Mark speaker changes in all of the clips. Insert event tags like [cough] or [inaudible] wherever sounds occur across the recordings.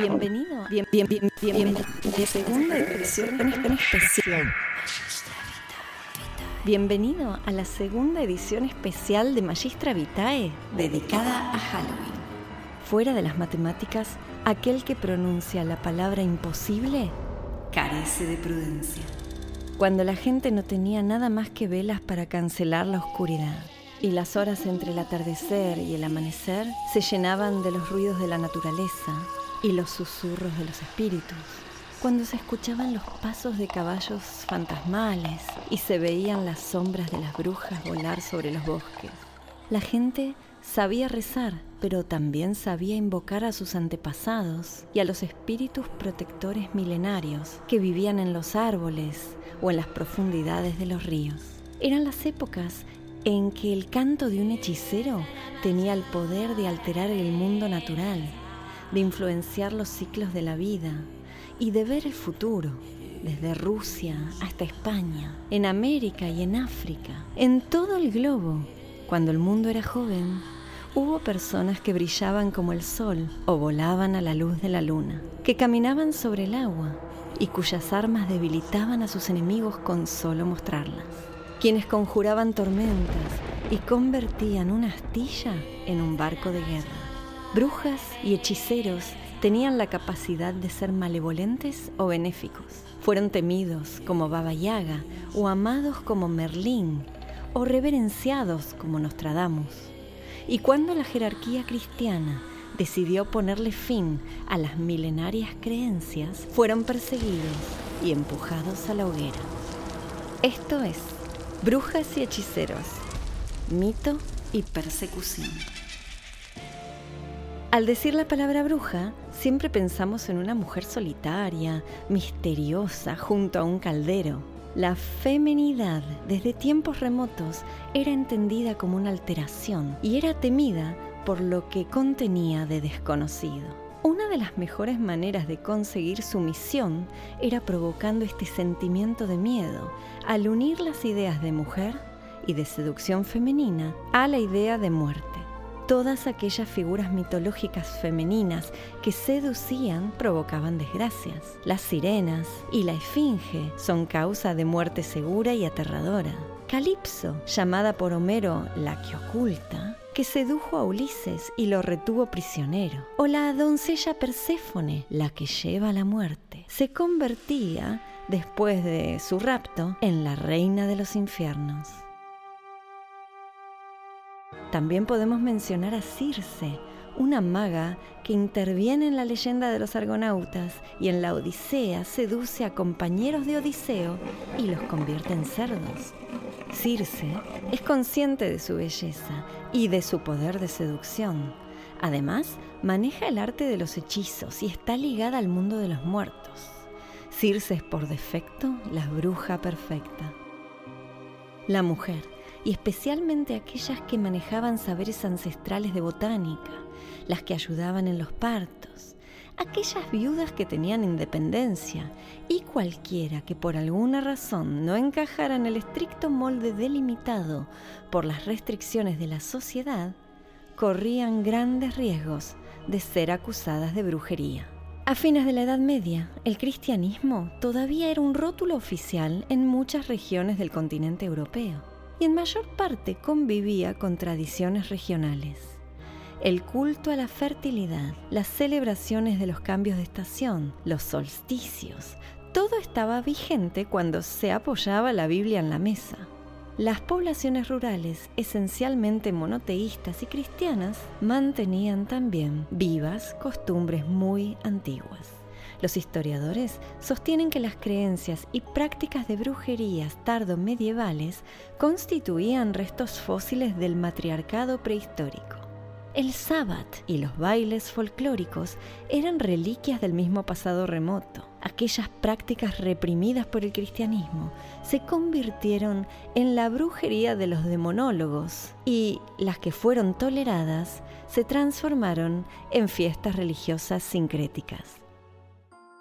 Speaker 1: Bienvenido. Bienvenido a la segunda edición especial de Magistra Vitae dedicada a Halloween. Fuera de las matemáticas, aquel que pronuncia la palabra imposible carece de prudencia. Cuando la gente no tenía nada más que velas para cancelar la oscuridad y las horas entre el atardecer y el amanecer se llenaban de los ruidos de la naturaleza y los susurros de los espíritus, cuando se escuchaban los pasos de caballos fantasmales y se veían las sombras de las brujas volar sobre los bosques. La gente sabía rezar, pero también sabía invocar a sus antepasados y a los espíritus protectores milenarios que vivían en los árboles o en las profundidades de los ríos. Eran las épocas en que el canto de un hechicero tenía el poder de alterar el mundo natural, de influenciar los ciclos de la vida y de ver el futuro, desde Rusia hasta España, en América y en África, en todo el globo. Cuando el mundo era joven, hubo personas que brillaban como el sol o volaban a la luz de la luna, que caminaban sobre el agua y cuyas armas debilitaban a sus enemigos con solo mostrarlas quienes conjuraban tormentas y convertían una astilla en un barco de guerra. Brujas y hechiceros tenían la capacidad de ser malevolentes o benéficos. Fueron temidos como Baba Yaga o amados como Merlín o reverenciados como Nostradamus. Y cuando la jerarquía cristiana decidió ponerle fin a las milenarias creencias, fueron perseguidos y empujados a la hoguera. Esto es Brujas y hechiceros. Mito y persecución. Al decir la palabra bruja, siempre pensamos en una mujer solitaria, misteriosa, junto a un caldero. La femenidad desde tiempos remotos era entendida como una alteración y era temida por lo que contenía de desconocido. Una de las mejores maneras de conseguir sumisión era provocando este sentimiento de miedo al unir las ideas de mujer y de seducción femenina a la idea de muerte. Todas aquellas figuras mitológicas femeninas que seducían provocaban desgracias. Las sirenas y la esfinge son causa de muerte segura y aterradora. Calipso, llamada por Homero la que oculta, que sedujo a Ulises y lo retuvo prisionero, o la doncella Perséfone, la que lleva la muerte, se convertía, después de su rapto, en la reina de los infiernos. También podemos mencionar a Circe, una maga que interviene en la leyenda de los argonautas y en la Odisea seduce a compañeros de Odiseo y los convierte en cerdos. Circe es consciente de su belleza y de su poder de seducción. Además, maneja el arte de los hechizos y está ligada al mundo de los muertos. Circe es por defecto la bruja perfecta. La mujer, y especialmente aquellas que manejaban saberes ancestrales de botánica, las que ayudaban en los partos, aquellas viudas que tenían independencia y cualquiera que por alguna razón no encajara en el estricto molde delimitado por las restricciones de la sociedad, corrían grandes riesgos de ser acusadas de brujería. A fines de la Edad Media, el cristianismo todavía era un rótulo oficial en muchas regiones del continente europeo y en mayor parte convivía con tradiciones regionales el culto a la fertilidad, las celebraciones de los cambios de estación, los solsticios, todo estaba vigente cuando se apoyaba la Biblia en la mesa. Las poblaciones rurales, esencialmente monoteístas y cristianas, mantenían también vivas costumbres muy antiguas. Los historiadores sostienen que las creencias y prácticas de brujerías tardo-medievales constituían restos fósiles del matriarcado prehistórico. El sábat y los bailes folclóricos eran reliquias del mismo pasado remoto. Aquellas prácticas reprimidas por el cristianismo se convirtieron en la brujería de los demonólogos y las que fueron toleradas se transformaron en fiestas religiosas sincréticas.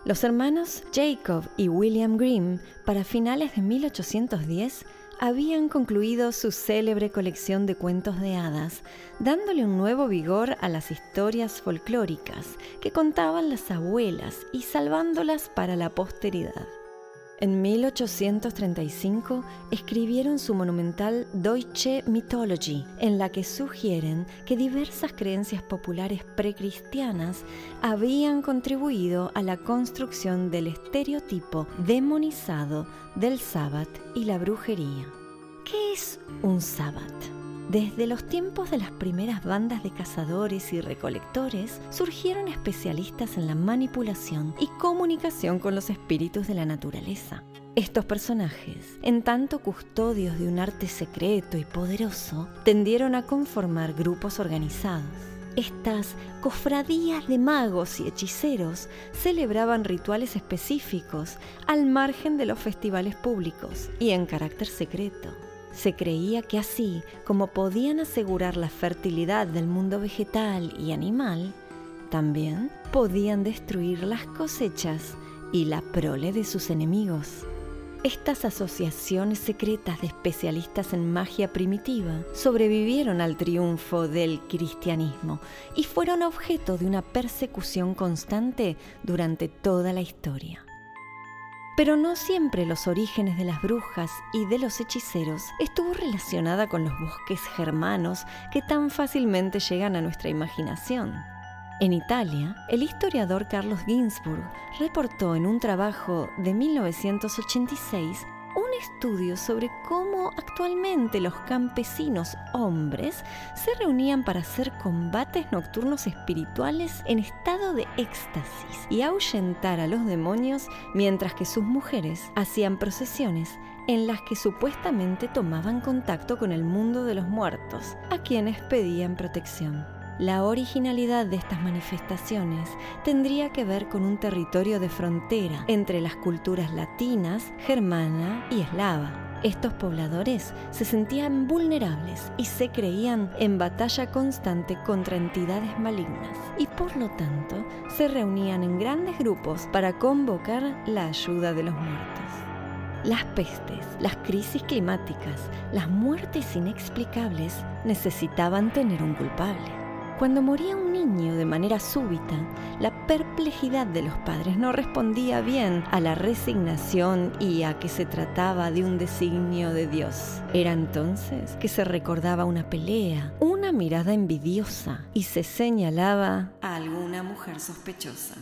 Speaker 1: Los hermanos Jacob y William Grimm, para finales de 1810, habían concluido su célebre colección de cuentos de hadas, dándole un nuevo vigor a las historias folclóricas que contaban las abuelas y salvándolas para la posteridad. En 1835 escribieron su monumental Deutsche Mythology, en la que sugieren que diversas creencias populares precristianas habían contribuido a la construcción del estereotipo demonizado del sábado y la brujería. ¿Qué es un sábado? Desde los tiempos de las primeras bandas de cazadores y recolectores, surgieron especialistas en la manipulación y comunicación con los espíritus de la naturaleza. Estos personajes, en tanto custodios de un arte secreto y poderoso, tendieron a conformar grupos organizados. Estas cofradías de magos y hechiceros celebraban rituales específicos al margen de los festivales públicos y en carácter secreto. Se creía que así como podían asegurar la fertilidad del mundo vegetal y animal, también podían destruir las cosechas y la prole de sus enemigos. Estas asociaciones secretas de especialistas en magia primitiva sobrevivieron al triunfo del cristianismo y fueron objeto de una persecución constante durante toda la historia. Pero no siempre los orígenes de las brujas y de los hechiceros estuvo relacionada con los bosques germanos que tan fácilmente llegan a nuestra imaginación. En Italia, el historiador Carlos Ginzburg reportó en un trabajo de 1986 un estudio sobre cómo actualmente los campesinos hombres se reunían para hacer combates nocturnos espirituales en estado de éxtasis y ahuyentar a los demonios mientras que sus mujeres hacían procesiones en las que supuestamente tomaban contacto con el mundo de los muertos, a quienes pedían protección. La originalidad de estas manifestaciones tendría que ver con un territorio de frontera entre las culturas latinas, germana y eslava. Estos pobladores se sentían vulnerables y se creían en batalla constante contra entidades malignas y por lo tanto se reunían en grandes grupos para convocar la ayuda de los muertos. Las pestes, las crisis climáticas, las muertes inexplicables necesitaban tener un culpable. Cuando moría un niño de manera súbita, la perplejidad de los padres no respondía bien a la resignación y a que se trataba de un designio de Dios. Era entonces que se recordaba una pelea, una mirada envidiosa y se señalaba a alguna mujer sospechosa.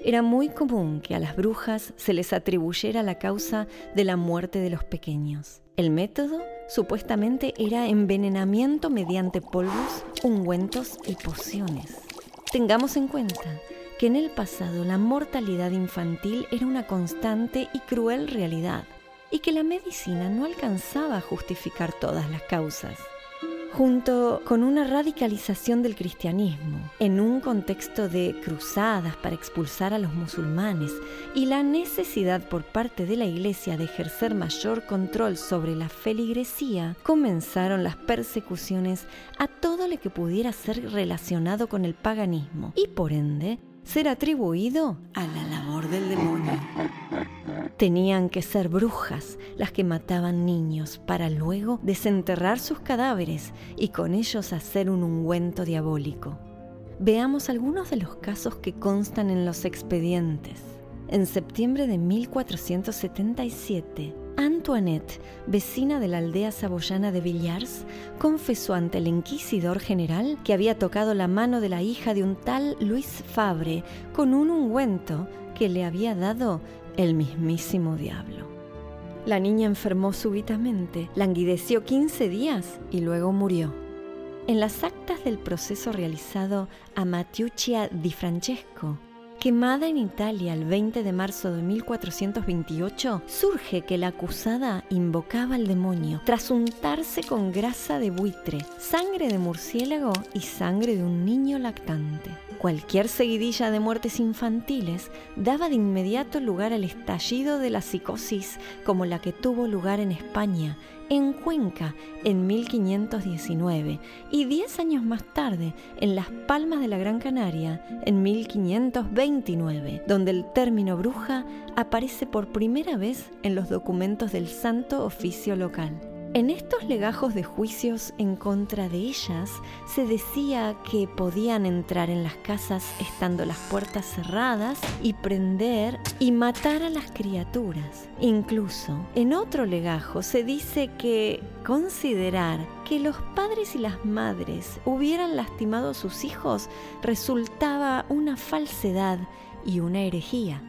Speaker 1: Era muy común que a las brujas se les atribuyera la causa de la muerte de los pequeños. El método supuestamente era envenenamiento mediante polvos, ungüentos y pociones. Tengamos en cuenta que en el pasado la mortalidad infantil era una constante y cruel realidad y que la medicina no alcanzaba a justificar todas las causas junto con una radicalización del cristianismo en un contexto de cruzadas para expulsar a los musulmanes y la necesidad por parte de la Iglesia de ejercer mayor control sobre la feligresía, comenzaron las persecuciones a todo lo que pudiera ser relacionado con el paganismo y por ende ser atribuido a la labor del demonio. [laughs] Tenían que ser brujas las que mataban niños para luego desenterrar sus cadáveres y con ellos hacer un ungüento diabólico. Veamos algunos de los casos que constan en los expedientes. En septiembre de 1477, Antoinette, vecina de la aldea saboyana de Villars, confesó ante el inquisidor general que había tocado la mano de la hija de un tal Luis Fabre con un ungüento que le había dado el mismísimo diablo. La niña enfermó súbitamente, languideció 15 días y luego murió. En las actas del proceso realizado a Mattiuccia di Francesco, quemada en Italia el 20 de marzo de 1428, surge que la acusada invocaba al demonio tras untarse con grasa de buitre, sangre de murciélago y sangre de un niño lactante. Cualquier seguidilla de muertes infantiles daba de inmediato lugar al estallido de la psicosis como la que tuvo lugar en España, en Cuenca, en 1519, y diez años más tarde en Las Palmas de la Gran Canaria, en 1529, donde el término bruja aparece por primera vez en los documentos del Santo Oficio local. En estos legajos de juicios en contra de ellas se decía que podían entrar en las casas estando las puertas cerradas y prender y matar a las criaturas. Incluso en otro legajo se dice que considerar que los padres y las madres hubieran lastimado a sus hijos resultaba una falsedad y una herejía.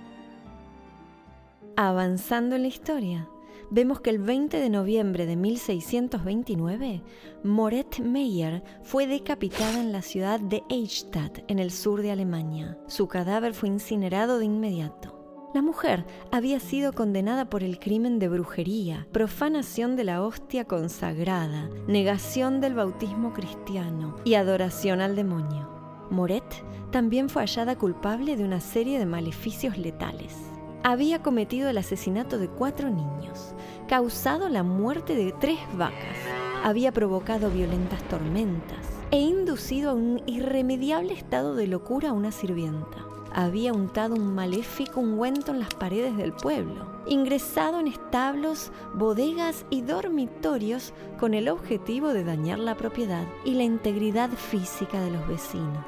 Speaker 1: Avanzando en la historia, vemos que el 20 de noviembre de 1629, Moret Meyer fue decapitada en la ciudad de Eichstätt, en el sur de Alemania. Su cadáver fue incinerado de inmediato. La mujer había sido condenada por el crimen de brujería, profanación de la hostia consagrada, negación del bautismo cristiano y adoración al demonio. Moret también fue hallada culpable de una serie de maleficios letales había cometido el asesinato de cuatro niños, causado la muerte de tres vacas, había provocado violentas tormentas e inducido a un irremediable estado de locura a una sirvienta. Había untado un maléfico ungüento en las paredes del pueblo, ingresado en establos, bodegas y dormitorios con el objetivo de dañar la propiedad y la integridad física de los vecinos.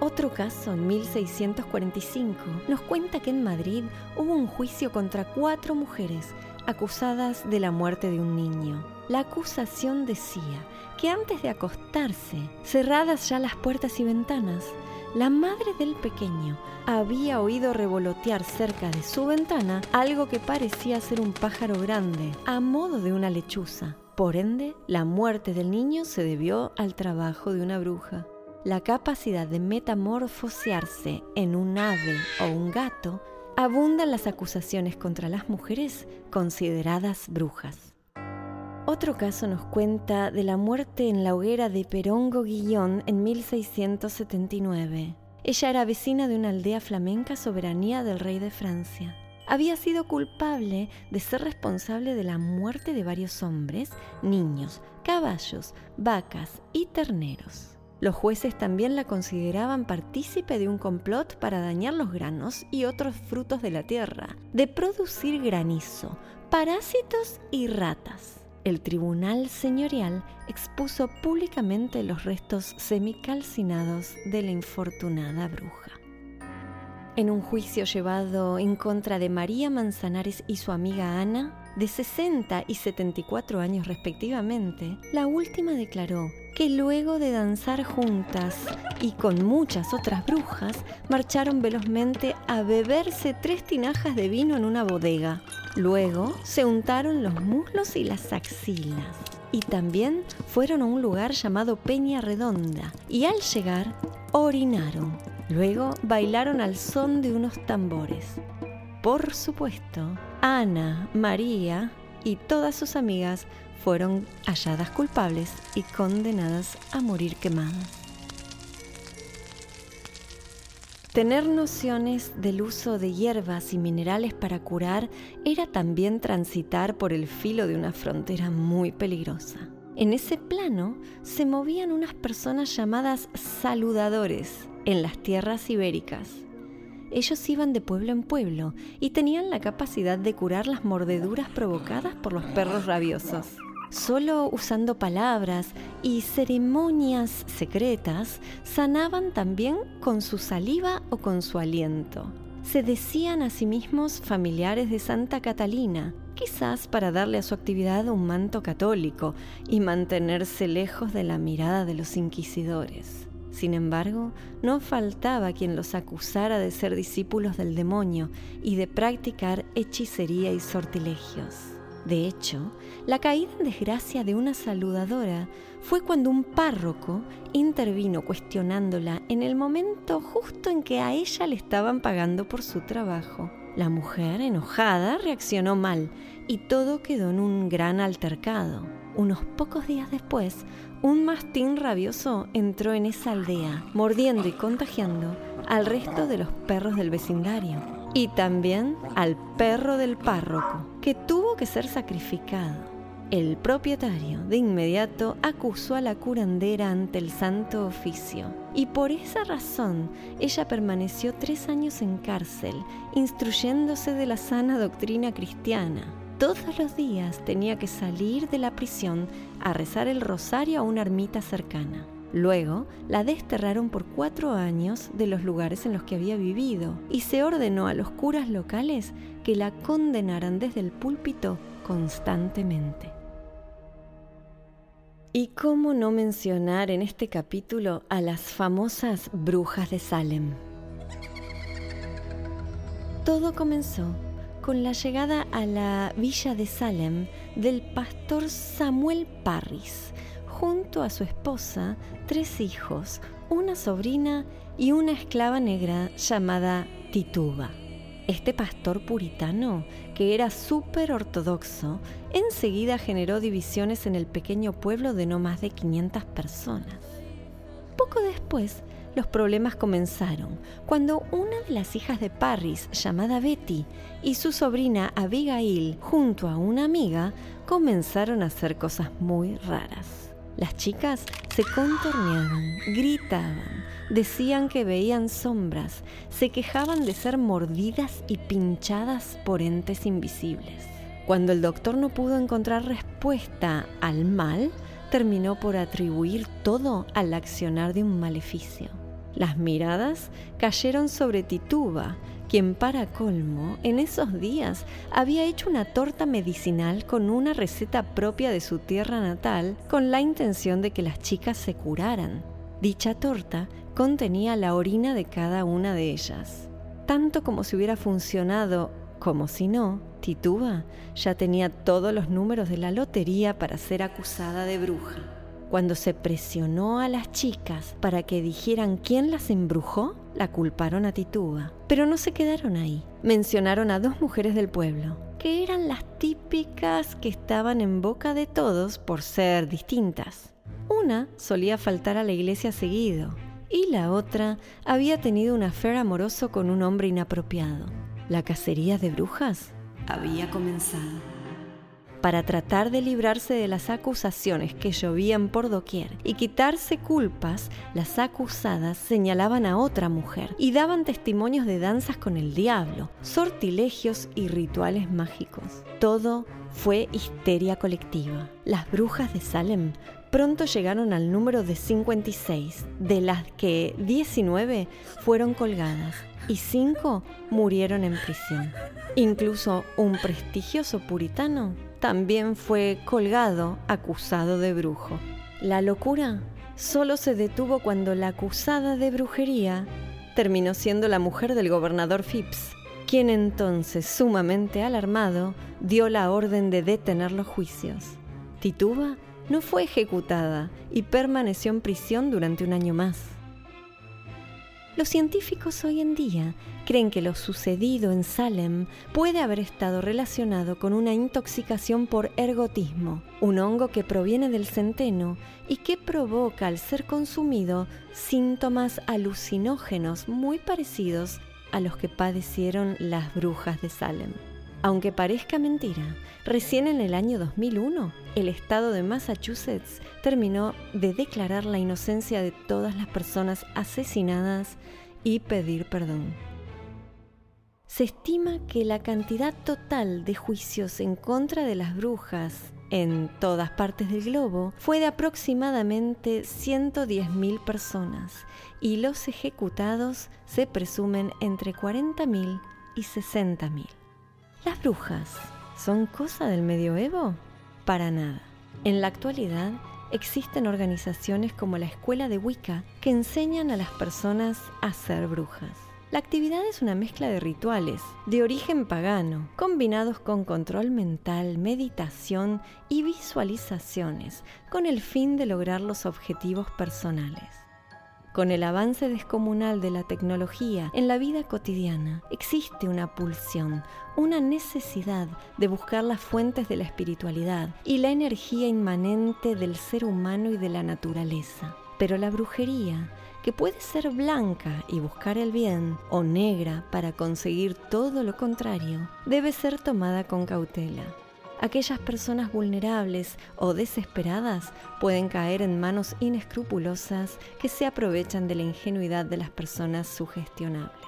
Speaker 1: Otro caso, en 1645, nos cuenta que en Madrid hubo un juicio contra cuatro mujeres acusadas de la muerte de un niño. La acusación decía que antes de acostarse, cerradas ya las puertas y ventanas, la madre del pequeño había oído revolotear cerca de su ventana algo que parecía ser un pájaro grande, a modo de una lechuza. Por ende, la muerte del niño se debió al trabajo de una bruja. La capacidad de metamorfosearse en un ave o un gato abundan las acusaciones contra las mujeres consideradas brujas. Otro caso nos cuenta de la muerte en la hoguera de Perongo Guillón en 1679. Ella era vecina de una aldea flamenca soberanía del rey de Francia. Había sido culpable de ser responsable de la muerte de varios hombres, niños, caballos, vacas y terneros. Los jueces también la consideraban partícipe de un complot para dañar los granos y otros frutos de la tierra, de producir granizo, parásitos y ratas. El tribunal señorial expuso públicamente los restos semicalcinados de la infortunada bruja. En un juicio llevado en contra de María Manzanares y su amiga Ana, de 60 y 74 años respectivamente, la última declaró que luego de danzar juntas y con muchas otras brujas, marcharon velozmente a beberse tres tinajas de vino en una bodega. Luego se untaron los muslos y las axilas. Y también fueron a un lugar llamado Peña Redonda y al llegar orinaron. Luego bailaron al son de unos tambores. Por supuesto, Ana, María y todas sus amigas fueron halladas culpables y condenadas a morir quemadas. Tener nociones del uso de hierbas y minerales para curar era también transitar por el filo de una frontera muy peligrosa. En ese plano se movían unas personas llamadas saludadores en las tierras ibéricas ellos iban de pueblo en pueblo y tenían la capacidad de curar las mordeduras provocadas por los perros rabiosos. Solo usando palabras y ceremonias secretas, sanaban también con su saliva o con su aliento. Se decían a sí mismos familiares de Santa Catalina, quizás para darle a su actividad un manto católico y mantenerse lejos de la mirada de los inquisidores. Sin embargo, no faltaba quien los acusara de ser discípulos del demonio y de practicar hechicería y sortilegios. De hecho, la caída en desgracia de una saludadora fue cuando un párroco intervino cuestionándola en el momento justo en que a ella le estaban pagando por su trabajo. La mujer, enojada, reaccionó mal y todo quedó en un gran altercado. Unos pocos días después, un mastín rabioso entró en esa aldea, mordiendo y contagiando al resto de los perros del vecindario. Y también al perro del párroco, que tuvo que ser sacrificado. El propietario de inmediato acusó a la curandera ante el santo oficio y por esa razón ella permaneció tres años en cárcel, instruyéndose de la sana doctrina cristiana. Todos los días tenía que salir de la prisión a rezar el rosario a una ermita cercana. Luego la desterraron por cuatro años de los lugares en los que había vivido y se ordenó a los curas locales que la condenaran desde el púlpito constantemente. Y cómo no mencionar en este capítulo a las famosas brujas de Salem. Todo comenzó con la llegada a la villa de Salem del pastor Samuel Parris, junto a su esposa, tres hijos, una sobrina y una esclava negra llamada Tituba. Este pastor puritano, que era súper ortodoxo, enseguida generó divisiones en el pequeño pueblo de no más de 500 personas. Poco después, los problemas comenzaron cuando una de las hijas de Parris, llamada Betty, y su sobrina Abigail, junto a una amiga, comenzaron a hacer cosas muy raras. Las chicas se contorneaban, gritaban, decían que veían sombras, se quejaban de ser mordidas y pinchadas por entes invisibles. Cuando el doctor no pudo encontrar respuesta al mal, terminó por atribuir todo al accionar de un maleficio. Las miradas cayeron sobre Tituba, quien para colmo, en esos días había hecho una torta medicinal con una receta propia de su tierra natal con la intención de que las chicas se curaran. Dicha torta contenía la orina de cada una de ellas. Tanto como si hubiera funcionado como si no, Tituba ya tenía todos los números de la lotería para ser acusada de bruja. Cuando se presionó a las chicas para que dijeran quién las embrujó, la culparon a Tituba. Pero no se quedaron ahí. Mencionaron a dos mujeres del pueblo, que eran las típicas que estaban en boca de todos por ser distintas. Una solía faltar a la iglesia seguido y la otra había tenido un afer amoroso con un hombre inapropiado. La cacería de brujas había comenzado para tratar de librarse de las acusaciones que llovían por doquier y quitarse culpas, las acusadas señalaban a otra mujer y daban testimonios de danzas con el diablo, sortilegios y rituales mágicos. Todo fue histeria colectiva. Las brujas de Salem pronto llegaron al número de 56, de las que 19 fueron colgadas y 5 murieron en prisión. Incluso un prestigioso puritano también fue colgado acusado de brujo. La locura solo se detuvo cuando la acusada de brujería terminó siendo la mujer del gobernador Phipps, quien entonces, sumamente alarmado, dio la orden de detener los juicios. Tituba no fue ejecutada y permaneció en prisión durante un año más. Los científicos hoy en día creen que lo sucedido en Salem puede haber estado relacionado con una intoxicación por ergotismo, un hongo que proviene del centeno y que provoca al ser consumido síntomas alucinógenos muy parecidos a los que padecieron las brujas de Salem. Aunque parezca mentira, recién en el año 2001, el estado de Massachusetts terminó de declarar la inocencia de todas las personas asesinadas y pedir perdón. Se estima que la cantidad total de juicios en contra de las brujas en todas partes del globo fue de aproximadamente 110.000 personas y los ejecutados se presumen entre 40.000 y 60.000. ¿Las brujas son cosa del medioevo? Para nada. En la actualidad existen organizaciones como la Escuela de Wicca que enseñan a las personas a ser brujas. La actividad es una mezcla de rituales de origen pagano, combinados con control mental, meditación y visualizaciones, con el fin de lograr los objetivos personales. Con el avance descomunal de la tecnología en la vida cotidiana, existe una pulsión, una necesidad de buscar las fuentes de la espiritualidad y la energía inmanente del ser humano y de la naturaleza. Pero la brujería, que puede ser blanca y buscar el bien, o negra para conseguir todo lo contrario, debe ser tomada con cautela aquellas personas vulnerables o desesperadas pueden caer en manos inescrupulosas que se aprovechan de la ingenuidad de las personas sugestionables.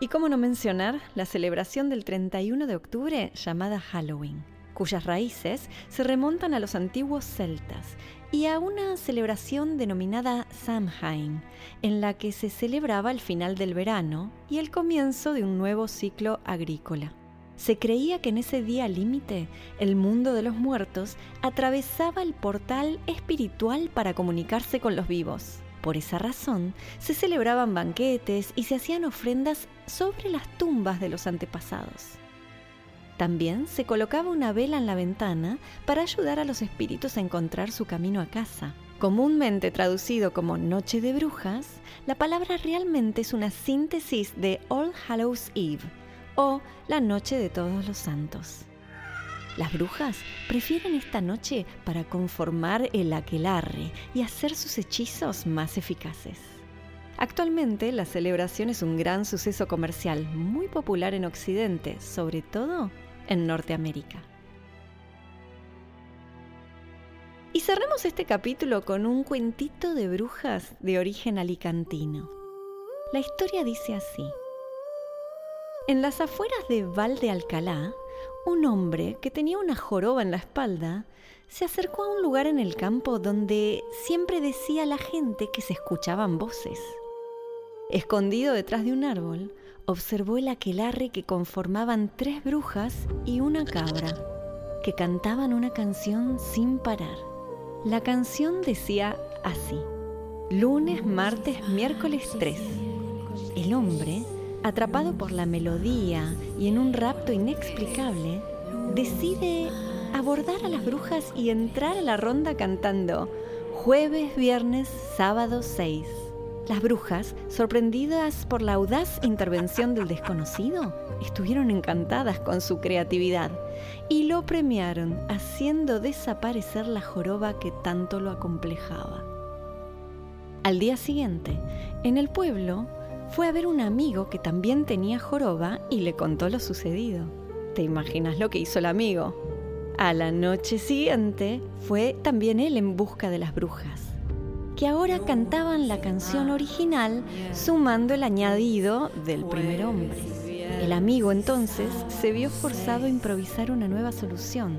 Speaker 1: Y cómo no mencionar la celebración del 31 de octubre llamada Halloween, cuyas raíces se remontan a los antiguos celtas y a una celebración denominada Samhain, en la que se celebraba el final del verano y el comienzo de un nuevo ciclo agrícola. Se creía que en ese día límite el mundo de los muertos atravesaba el portal espiritual para comunicarse con los vivos. Por esa razón, se celebraban banquetes y se hacían ofrendas sobre las tumbas de los antepasados. También se colocaba una vela en la ventana para ayudar a los espíritus a encontrar su camino a casa. Comúnmente traducido como Noche de Brujas, la palabra realmente es una síntesis de All Hallows Eve, o la noche de todos los santos. Las brujas prefieren esta noche para conformar el aquelarre y hacer sus hechizos más eficaces. Actualmente la celebración es un gran suceso comercial muy popular en Occidente, sobre todo en Norteamérica. Y cerremos este capítulo con un cuentito de brujas de origen alicantino. La historia dice así. En las afueras de Val de Alcalá, un hombre que tenía una joroba en la espalda se acercó a un lugar en el campo donde siempre decía la gente que se escuchaban voces. Escondido detrás de un árbol, observó el aquelarre que conformaban tres brujas y una cabra, que cantaban una canción sin parar. La canción decía así, lunes, martes, miércoles 3. El hombre atrapado por la melodía y en un rapto inexplicable, decide abordar a las brujas y entrar a la ronda cantando jueves, viernes, sábado 6. Las brujas, sorprendidas por la audaz intervención del desconocido, estuvieron encantadas con su creatividad y lo premiaron haciendo desaparecer la joroba que tanto lo acomplejaba. Al día siguiente, en el pueblo, fue a ver un amigo que también tenía joroba y le contó lo sucedido. ¿Te imaginas lo que hizo el amigo? A la noche siguiente fue también él en busca de las brujas, que ahora cantaban la canción original sumando el añadido del primer hombre. El amigo entonces se vio forzado a improvisar una nueva solución.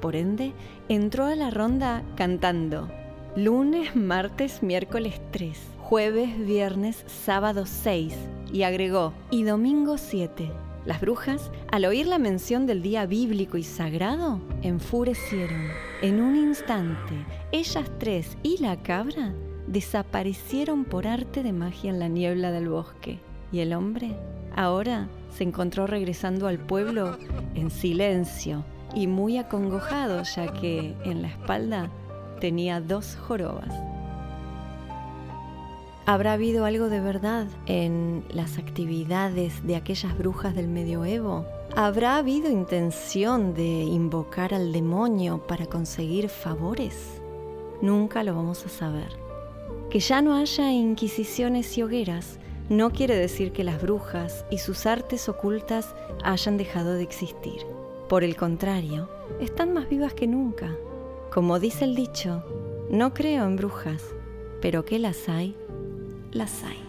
Speaker 1: Por ende, entró a la ronda cantando lunes, martes, miércoles 3 jueves, viernes, sábado 6 y agregó, y domingo 7. Las brujas, al oír la mención del día bíblico y sagrado, enfurecieron. En un instante, ellas tres y la cabra desaparecieron por arte de magia en la niebla del bosque. Y el hombre ahora se encontró regresando al pueblo en silencio y muy acongojado ya que en la espalda tenía dos jorobas. ¿Habrá habido algo de verdad en las actividades de aquellas brujas del medioevo? ¿Habrá habido intención de invocar al demonio para conseguir favores? Nunca lo vamos a saber. Que ya no haya inquisiciones y hogueras no quiere decir que las brujas y sus artes ocultas hayan dejado de existir. Por el contrario, están más vivas que nunca. Como dice el dicho, no creo en brujas, pero que las hay, las hay.